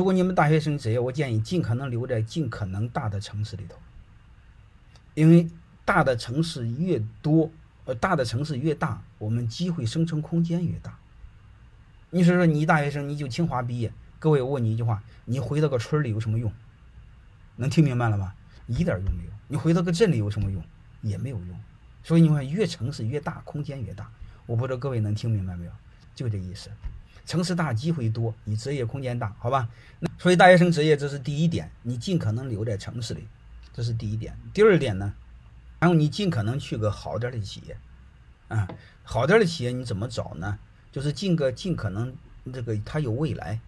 如果你们大学生职业，我建议尽可能留在尽可能大的城市里头，因为大的城市越多，呃，大的城市越大，我们机会生成空间越大。你说说，你大学生你就清华毕业，各位，我问你一句话：你回到个村里有什么用？能听明白了吗？一点用没有。你回到个镇里有什么用？也没有用。所以你看，越城市越大，空间越大。我不知道各位能听明白没有？就这意思。城市大，机会多，你职业空间大，好吧？那所以大学生职业这是第一点，你尽可能留在城市里，这是第一点。第二点呢，然后你尽可能去个好点的企业，啊，好点的企业你怎么找呢？就是进个尽可能这个它有未来，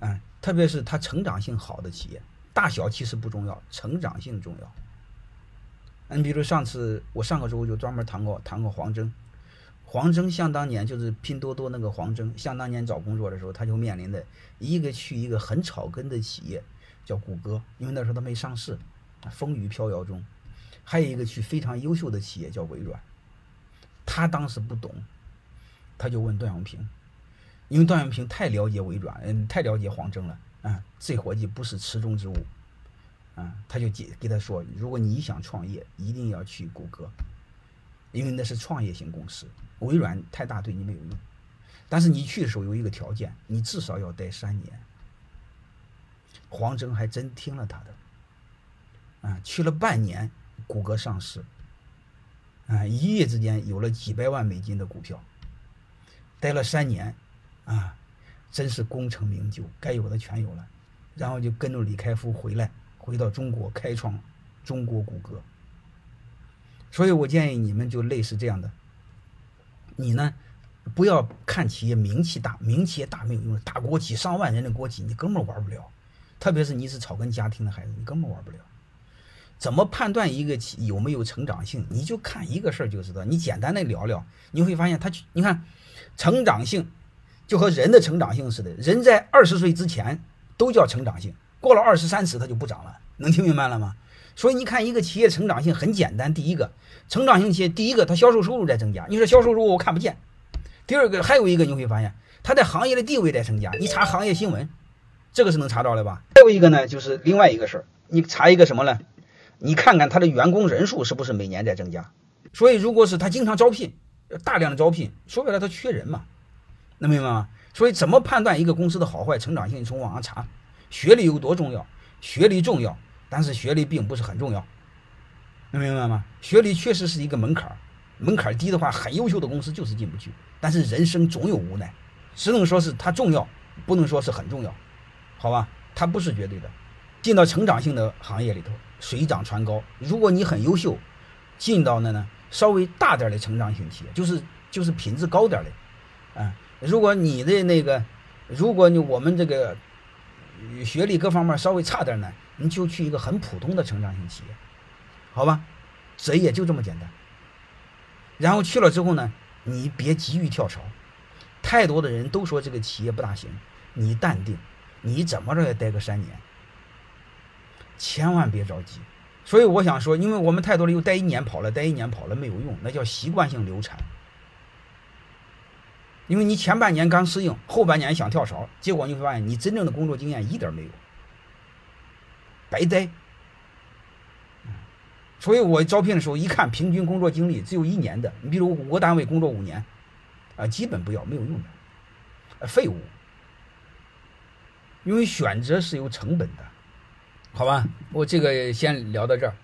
啊，特别是它成长性好的企业，大小其实不重要，成长性重要。你比如上次我上个周就专门谈过谈过黄峥。黄峥像当年就是拼多多那个黄峥，像当年找工作的时候，他就面临的一个去一个很草根的企业，叫谷歌，因为那时候他没上市，风雨飘摇中；还有一个去非常优秀的企业叫微软，他当时不懂，他就问段永平，因为段永平太了解微软，嗯，太了解黄峥了，啊，这伙计不是池中之物，啊，他就给给他说，如果你想创业，一定要去谷歌。因为那是创业型公司，微软太大对你没有用。但是你去的时候有一个条件，你至少要待三年。黄峥还真听了他的，啊，去了半年，谷歌上市，啊，一夜之间有了几百万美金的股票。待了三年，啊，真是功成名就，该有的全有了，然后就跟着李开复回来，回到中国开创中国谷歌。所以我建议你们就类似这样的，你呢，不要看企业名气大，名气也大没有用，大国企上万人的国企你根本玩不了，特别是你是草根家庭的孩子，你根本玩不了。怎么判断一个企有没有成长性？你就看一个事儿就知道。你简单的聊聊，你会发现他，你看，成长性就和人的成长性似的，人在二十岁之前都叫成长性，过了二十三十它就不涨了，能听明白了吗？所以你看，一个企业成长性很简单。第一个，成长性企业，第一个，它销售收入在增加。你说销售收入我看不见。第二个，还有一个你会发现，它在行业的地位在增加。你查行业新闻，这个是能查到的吧？还有一个呢，就是另外一个事儿，你查一个什么呢？你看看它的员工人数是不是每年在增加？所以，如果是他经常招聘，大量的招聘，说白了他缺人嘛，能明白吗？所以，怎么判断一个公司的好坏、成长性？你从网上查，学历有多重要？学历重要。但是学历并不是很重要，能明白吗？学历确实是一个门槛儿，门槛儿低的话，很优秀的公司就是进不去。但是人生总有无奈，只能说是它重要，不能说是很重要，好吧？它不是绝对的。进到成长性的行业里头，水涨船高。如果你很优秀，进到那呢稍微大点的成长型企业，就是就是品质高点的，啊，如果你的那个，如果你我们这个学历各方面稍微差点呢？你就去一个很普通的成长型企业，好吧，这也就这么简单。然后去了之后呢，你别急于跳槽，太多的人都说这个企业不大行，你淡定，你怎么着也待个三年，千万别着急。所以我想说，因为我们太多人又待一年跑了，待一年跑了没有用，那叫习惯性流产。因为你前半年刚适应，后半年想跳槽，结果你会发现你真正的工作经验一点没有。白呆，所以我招聘的时候一看，平均工作经历只有一年的。你比如五个单位工作五年，啊，基本不要，没有用的，废物。因为选择是有成本的，好吧？我这个先聊到这儿。